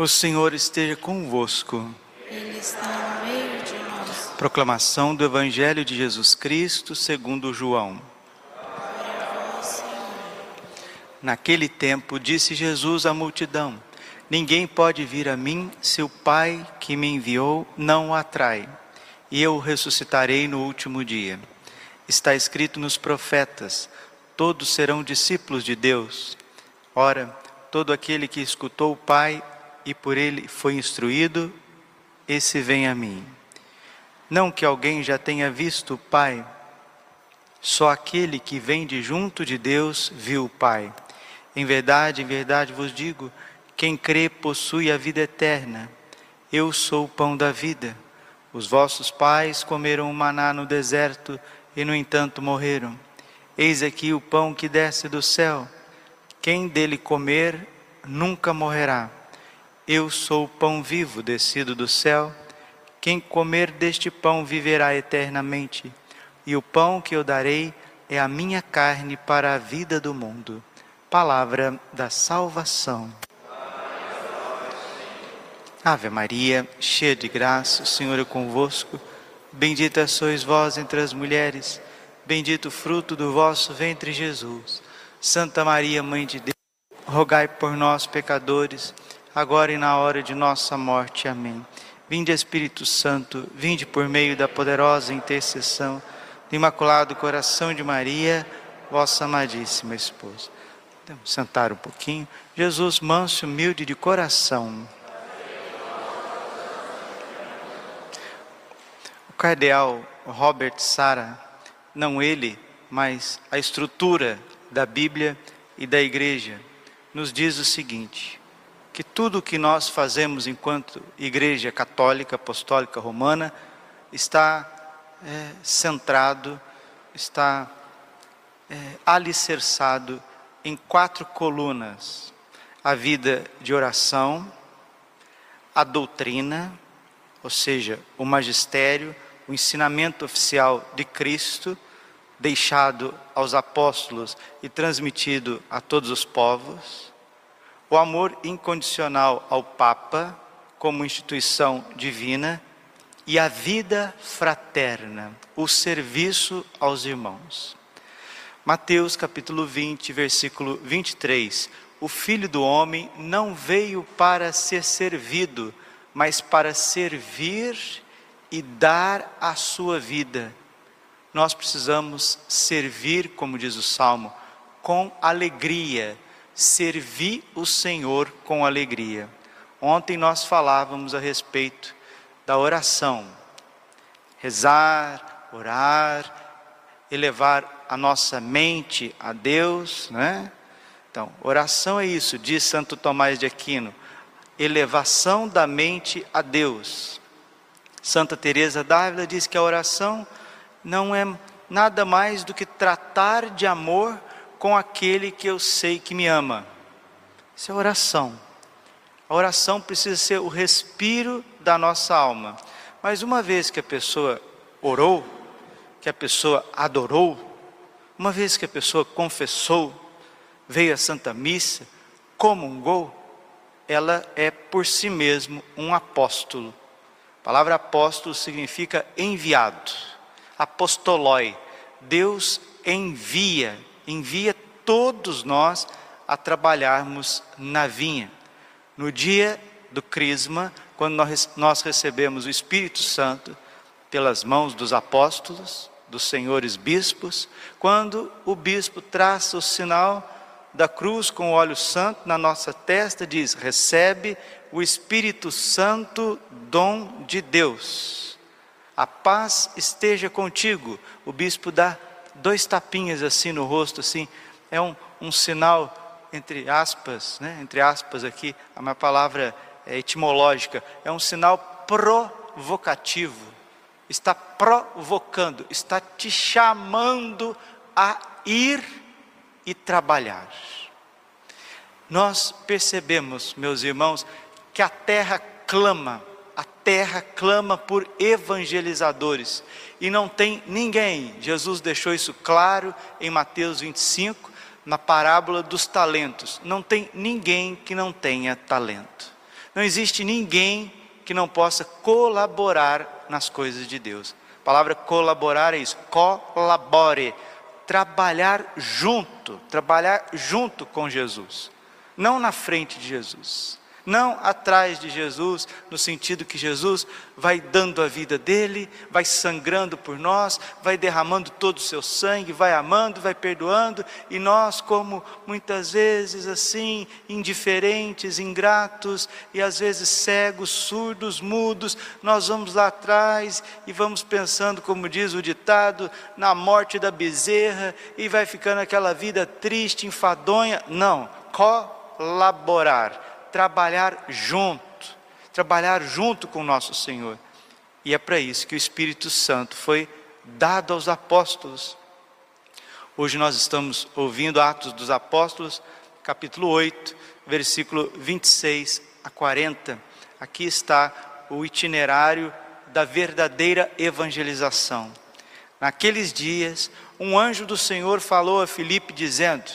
O Senhor esteja convosco. Ele está no meio de nós. Proclamação do Evangelho de Jesus Cristo segundo João. Naquele tempo disse Jesus à multidão: Ninguém pode vir a mim se o Pai que me enviou não o atrai, e eu o ressuscitarei no último dia. Está escrito nos profetas: todos serão discípulos de Deus. Ora, todo aquele que escutou o Pai e por ele foi instruído, esse vem a mim. Não que alguém já tenha visto o Pai, só aquele que vem de junto de Deus viu o Pai. Em verdade, em verdade vos digo: quem crê possui a vida eterna. Eu sou o pão da vida. Os vossos pais comeram o maná no deserto e, no entanto, morreram. Eis aqui o pão que desce do céu. Quem dele comer nunca morrerá. Eu sou o pão vivo descido do céu. Quem comer deste pão viverá eternamente. E o pão que eu darei é a minha carne para a vida do mundo. Palavra da salvação. Ave Maria, cheia de graça, o Senhor é convosco. Bendita sois vós entre as mulheres, bendito o fruto do vosso ventre, Jesus. Santa Maria, Mãe de Deus, rogai por nós, pecadores agora e na hora de nossa morte. Amém. Vinde Espírito Santo, vinde por meio da poderosa intercessão do Imaculado Coração de Maria, vossa amadíssima esposa. Vamos sentar um pouquinho. Jesus, manso humilde de coração. O cardeal Robert Sara, não ele, mas a estrutura da Bíblia e da igreja, nos diz o seguinte: que tudo o que nós fazemos enquanto Igreja Católica Apostólica Romana está é, centrado, está é, alicerçado em quatro colunas: a vida de oração, a doutrina, ou seja, o magistério, o ensinamento oficial de Cristo, deixado aos apóstolos e transmitido a todos os povos o amor incondicional ao Papa como instituição divina e a vida fraterna, o serviço aos irmãos. Mateus capítulo 20, versículo 23. O filho do homem não veio para ser servido, mas para servir e dar a sua vida. Nós precisamos servir, como diz o salmo, com alegria servir o Senhor com alegria. Ontem nós falávamos a respeito da oração. Rezar, orar, elevar a nossa mente a Deus, né? Então, oração é isso, diz Santo Tomás de Aquino, elevação da mente a Deus. Santa Teresa d'Ávila diz que a oração não é nada mais do que tratar de amor com aquele que eu sei que me ama. Isso é oração. A oração precisa ser o respiro da nossa alma. Mas uma vez que a pessoa orou, que a pessoa adorou, uma vez que a pessoa confessou, veio à Santa Missa, comungou, ela é por si mesmo um apóstolo. A palavra apóstolo significa enviado, apostolói. Deus envia envia todos nós a trabalharmos na vinha. No dia do Crisma, quando nós, nós recebemos o Espírito Santo pelas mãos dos apóstolos, dos senhores bispos, quando o bispo traça o sinal da cruz com o óleo santo na nossa testa, diz: recebe o Espírito Santo, dom de Deus. A paz esteja contigo. O bispo dá dois tapinhas assim no rosto, assim, é um, um sinal, entre aspas, né, entre aspas aqui, a minha palavra é etimológica, é um sinal provocativo, está provocando, está te chamando a ir e trabalhar. Nós percebemos, meus irmãos, que a terra clama terra clama por evangelizadores e não tem ninguém. Jesus deixou isso claro em Mateus 25, na parábola dos talentos. Não tem ninguém que não tenha talento. Não existe ninguém que não possa colaborar nas coisas de Deus. A palavra colaborar é isso, colabore, trabalhar junto, trabalhar junto com Jesus, não na frente de Jesus não atrás de Jesus, no sentido que Jesus vai dando a vida dele, vai sangrando por nós, vai derramando todo o seu sangue, vai amando, vai perdoando, e nós, como muitas vezes assim, indiferentes, ingratos e às vezes cegos, surdos, mudos, nós vamos lá atrás e vamos pensando, como diz o ditado, na morte da bezerra e vai ficando aquela vida triste, enfadonha. Não, colaborar trabalhar junto, trabalhar junto com o nosso Senhor. E é para isso que o Espírito Santo foi dado aos apóstolos. Hoje nós estamos ouvindo Atos dos Apóstolos, capítulo 8, versículo 26 a 40. Aqui está o itinerário da verdadeira evangelização. Naqueles dias, um anjo do Senhor falou a Filipe dizendo: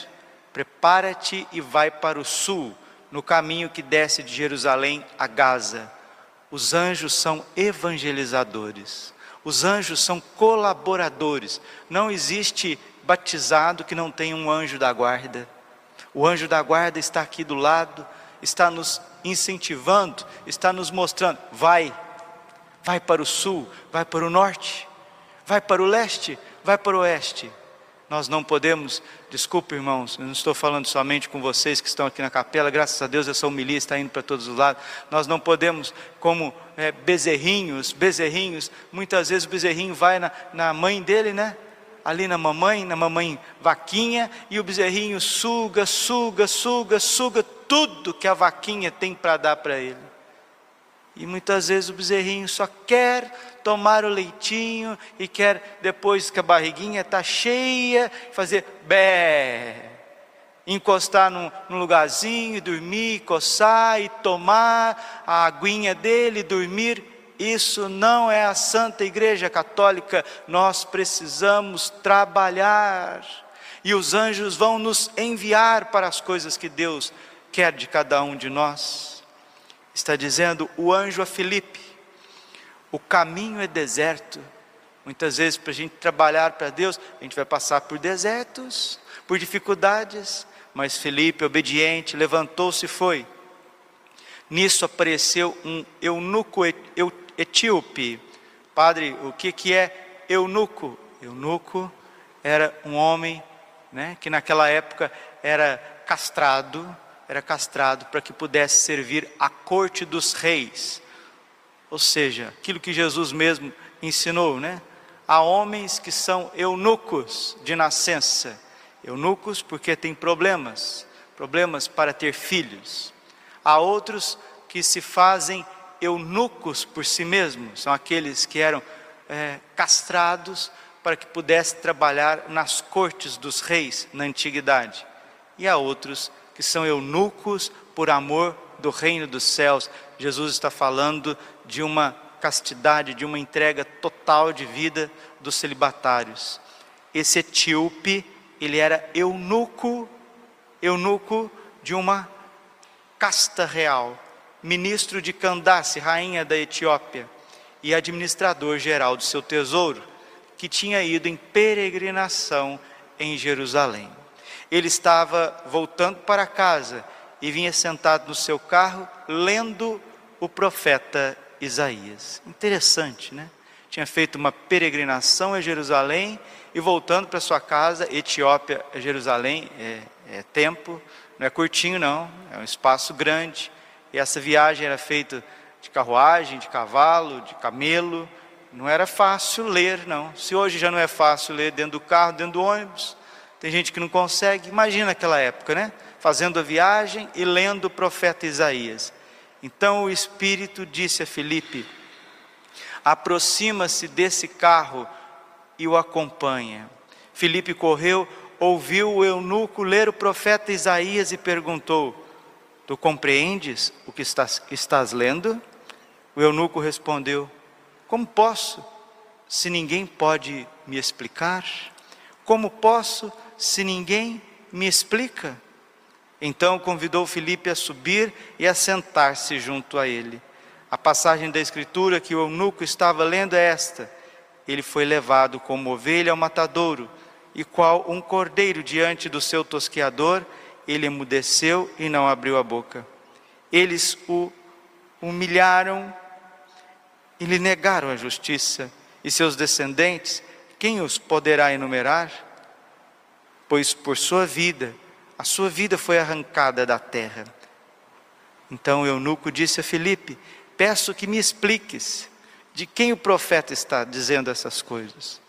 Prepara-te e vai para o sul no caminho que desce de Jerusalém a Gaza. Os anjos são evangelizadores, os anjos são colaboradores. Não existe batizado que não tenha um anjo da guarda. O anjo da guarda está aqui do lado, está nos incentivando, está nos mostrando: vai, vai para o sul, vai para o norte, vai para o leste, vai para o oeste. Nós não podemos, desculpe irmãos, eu não estou falando somente com vocês que estão aqui na capela, graças a Deus essa homilia está indo para todos os lados. Nós não podemos, como é, bezerrinhos, bezerrinhos, muitas vezes o bezerrinho vai na, na mãe dele, né? Ali na mamãe, na mamãe vaquinha, e o bezerrinho suga, suga, suga, suga tudo que a vaquinha tem para dar para ele. E muitas vezes o bezerrinho só quer tomar o leitinho e quer, depois que a barriguinha está cheia, fazer bé, encostar num, num lugarzinho, dormir, coçar e tomar a aguinha dele, dormir. Isso não é a Santa Igreja Católica, nós precisamos trabalhar. E os anjos vão nos enviar para as coisas que Deus quer de cada um de nós. Está dizendo o anjo a Filipe: o caminho é deserto. Muitas vezes, para a gente trabalhar para Deus, a gente vai passar por desertos, por dificuldades. Mas Felipe, obediente, levantou-se e foi. Nisso apareceu um eunuco etíope. Padre, o que, que é eunuco? Eunuco era um homem né, que naquela época era castrado, era castrado para que pudesse servir à corte dos reis. Ou seja, aquilo que Jesus mesmo ensinou, né? Há homens que são eunucos de nascença, eunucos porque têm problemas, problemas para ter filhos. Há outros que se fazem eunucos por si mesmos, são aqueles que eram é, castrados para que pudesse trabalhar nas cortes dos reis na antiguidade. E há outros que são eunucos por amor do reino dos céus. Jesus está falando de uma castidade, de uma entrega total de vida dos celibatários. Esse etíope, ele era eunuco, eunuco de uma casta real, ministro de Candace, rainha da Etiópia, e administrador geral do seu tesouro, que tinha ido em peregrinação em Jerusalém. Ele estava voltando para casa e vinha sentado no seu carro lendo o profeta Isaías. Interessante, né? Tinha feito uma peregrinação a Jerusalém e voltando para sua casa, Etiópia Jerusalém, é, é tempo, não é curtinho não, é um espaço grande. E essa viagem era feita de carruagem, de cavalo, de camelo. Não era fácil ler, não. Se hoje já não é fácil ler dentro do carro, dentro do ônibus, tem gente que não consegue. Imagina aquela época, né? Fazendo a viagem e lendo o profeta Isaías. Então o Espírito disse a Felipe: aproxima-se desse carro e o acompanha. Felipe correu, ouviu o eunuco ler o profeta Isaías e perguntou: Tu compreendes o que estás, estás lendo? O eunuco respondeu: Como posso, se ninguém pode me explicar? Como posso, se ninguém me explica? Então convidou Filipe a subir e a sentar-se junto a ele. A passagem da Escritura que o eunuco estava lendo é esta: Ele foi levado como ovelha ao matadouro, e qual um cordeiro diante do seu tosqueador, ele emudeceu e não abriu a boca. Eles o humilharam e lhe negaram a justiça, e seus descendentes, quem os poderá enumerar? Pois por sua vida, a sua vida foi arrancada da terra. Então o eunuco disse a Filipe: Peço que me expliques de quem o profeta está dizendo essas coisas.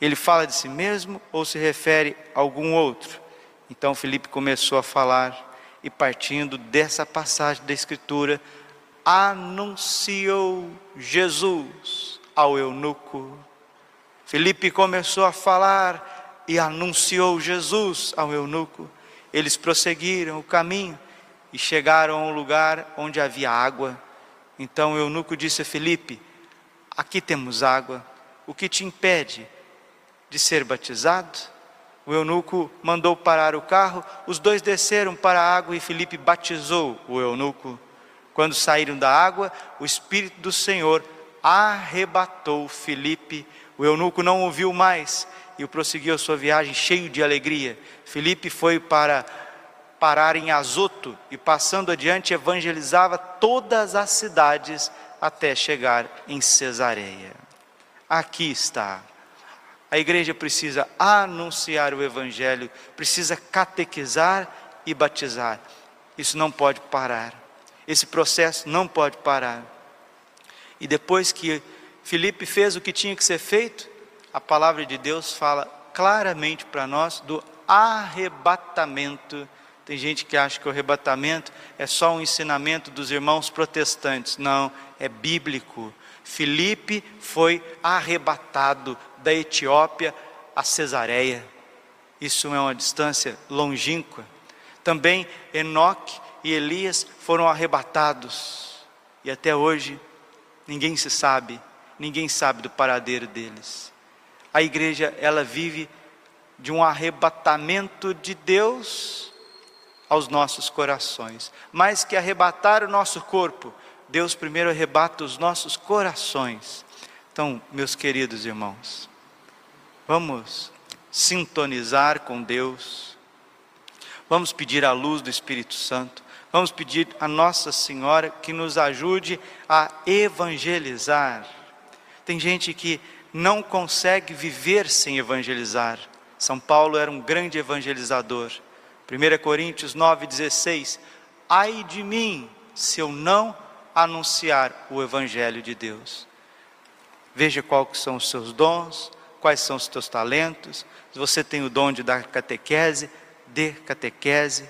Ele fala de si mesmo ou se refere a algum outro? Então Filipe começou a falar e partindo dessa passagem da Escritura, anunciou Jesus ao eunuco. Filipe começou a falar e anunciou Jesus ao eunuco. Eles prosseguiram o caminho e chegaram a um lugar onde havia água. Então o eunuco disse a Filipe: Aqui temos água, o que te impede de ser batizado? O eunuco mandou parar o carro, os dois desceram para a água e Filipe batizou o eunuco. Quando saíram da água, o Espírito do Senhor arrebatou Filipe. O eunuco não ouviu mais e prosseguiu a sua viagem cheio de alegria. Filipe foi para parar em Azoto e passando adiante evangelizava todas as cidades até chegar em Cesareia. Aqui está a igreja precisa anunciar o Evangelho, precisa catequizar e batizar. Isso não pode parar. Esse processo não pode parar. E depois que Felipe fez o que tinha que ser feito, a palavra de Deus fala claramente para nós do arrebatamento. Tem gente que acha que o arrebatamento é só um ensinamento dos irmãos protestantes. Não, é bíblico. Filipe foi arrebatado da Etiópia a Cesareia. Isso é uma distância longínqua. Também Enoque e Elias foram arrebatados. E até hoje ninguém se sabe, ninguém sabe do paradeiro deles. A igreja, ela vive de um arrebatamento de Deus aos nossos corações. Mais que arrebatar o nosso corpo, Deus primeiro arrebata os nossos corações. Então, meus queridos irmãos, vamos sintonizar com Deus, vamos pedir a luz do Espírito Santo, vamos pedir a Nossa Senhora que nos ajude a evangelizar. Tem gente que não consegue viver sem evangelizar. São Paulo era um grande evangelizador. 1 Coríntios 9,16: Ai de mim, se eu não anunciar o Evangelho de Deus. Veja quais são os seus dons, quais são os teus talentos. Se você tem o dom de dar catequese, dê catequese.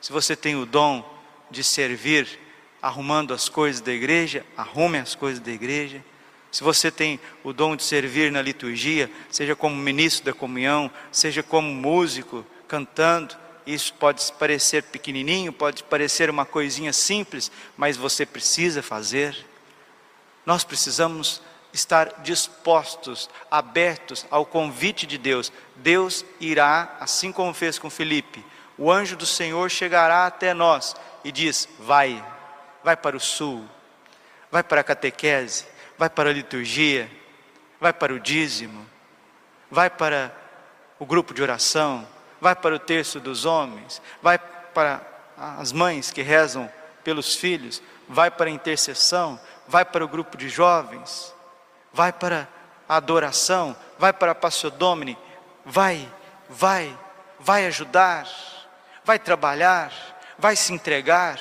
Se você tem o dom de servir arrumando as coisas da igreja, arrume as coisas da igreja. Se você tem o dom de servir na liturgia, seja como ministro da comunhão, seja como músico, cantando, isso pode parecer pequenininho, pode parecer uma coisinha simples, mas você precisa fazer. Nós precisamos estar dispostos, abertos ao convite de Deus. Deus irá, assim como fez com Felipe, o anjo do Senhor chegará até nós e diz: Vai, vai para o sul, vai para a catequese, vai para a liturgia, vai para o dízimo, vai para o grupo de oração, vai para o terço dos homens, vai para as mães que rezam pelos filhos, vai para a intercessão, vai para o grupo de jovens, vai para a adoração, vai para a Passio Domini, vai, vai, vai ajudar, vai trabalhar, vai se entregar.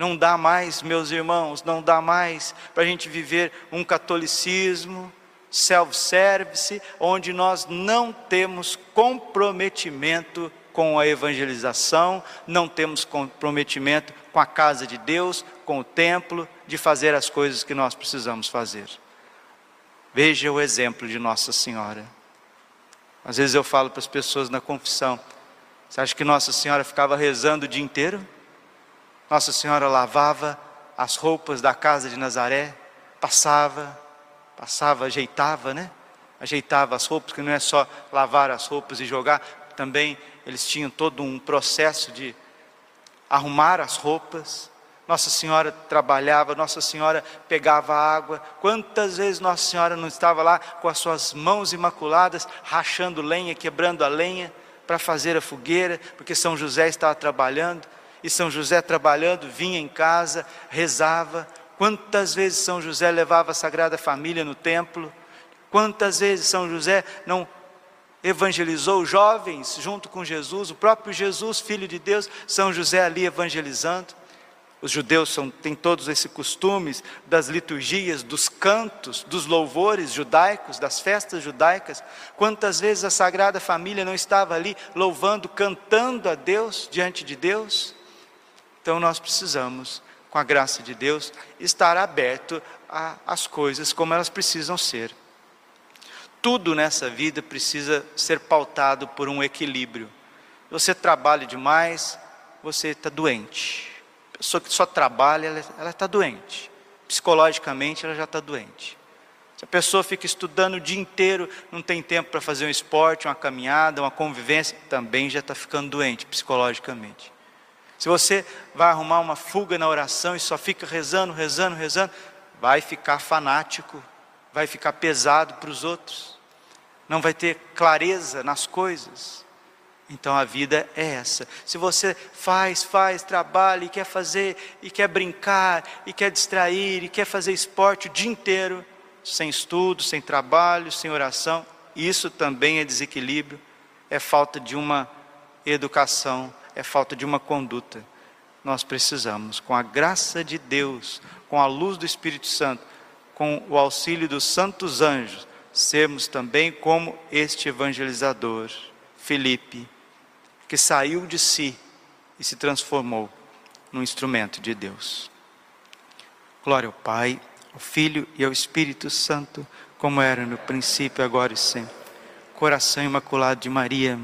Não dá mais, meus irmãos, não dá mais para a gente viver um catolicismo self-service, onde nós não temos comprometimento com a evangelização, não temos comprometimento com a casa de Deus, com o templo, de fazer as coisas que nós precisamos fazer. Veja o exemplo de Nossa Senhora. Às vezes eu falo para as pessoas na confissão: você acha que Nossa Senhora ficava rezando o dia inteiro? Nossa Senhora lavava as roupas da casa de Nazaré, passava, passava, ajeitava, né? Ajeitava as roupas, que não é só lavar as roupas e jogar, também eles tinham todo um processo de arrumar as roupas. Nossa Senhora trabalhava, Nossa Senhora pegava água. Quantas vezes Nossa Senhora não estava lá com as suas mãos imaculadas, rachando lenha, quebrando a lenha para fazer a fogueira, porque São José estava trabalhando. E São José trabalhando, vinha em casa, rezava. Quantas vezes São José levava a Sagrada Família no templo? Quantas vezes São José não evangelizou jovens junto com Jesus, o próprio Jesus, filho de Deus, São José ali evangelizando. Os judeus são, têm todos esses costumes das liturgias, dos cantos, dos louvores judaicos, das festas judaicas. Quantas vezes a Sagrada Família não estava ali louvando, cantando a Deus diante de Deus? Então nós precisamos, com a graça de Deus, estar aberto às coisas como elas precisam ser. Tudo nessa vida precisa ser pautado por um equilíbrio. Você trabalha demais, você está doente. A pessoa que só trabalha, ela está doente. Psicologicamente, ela já está doente. Se a pessoa fica estudando o dia inteiro, não tem tempo para fazer um esporte, uma caminhada, uma convivência, também já está ficando doente psicologicamente. Se você vai arrumar uma fuga na oração e só fica rezando, rezando, rezando, vai ficar fanático, vai ficar pesado para os outros, não vai ter clareza nas coisas. Então a vida é essa. Se você faz, faz, trabalha e quer fazer, e quer brincar, e quer distrair, e quer fazer esporte o dia inteiro, sem estudo, sem trabalho, sem oração, isso também é desequilíbrio, é falta de uma educação, é falta de uma conduta. Nós precisamos, com a graça de Deus, com a luz do Espírito Santo, com o auxílio dos santos anjos, sermos também como este evangelizador, Felipe que saiu de si e se transformou num instrumento de Deus. Glória ao Pai, ao Filho e ao Espírito Santo, como era no princípio, agora e sempre. Coração imaculado de Maria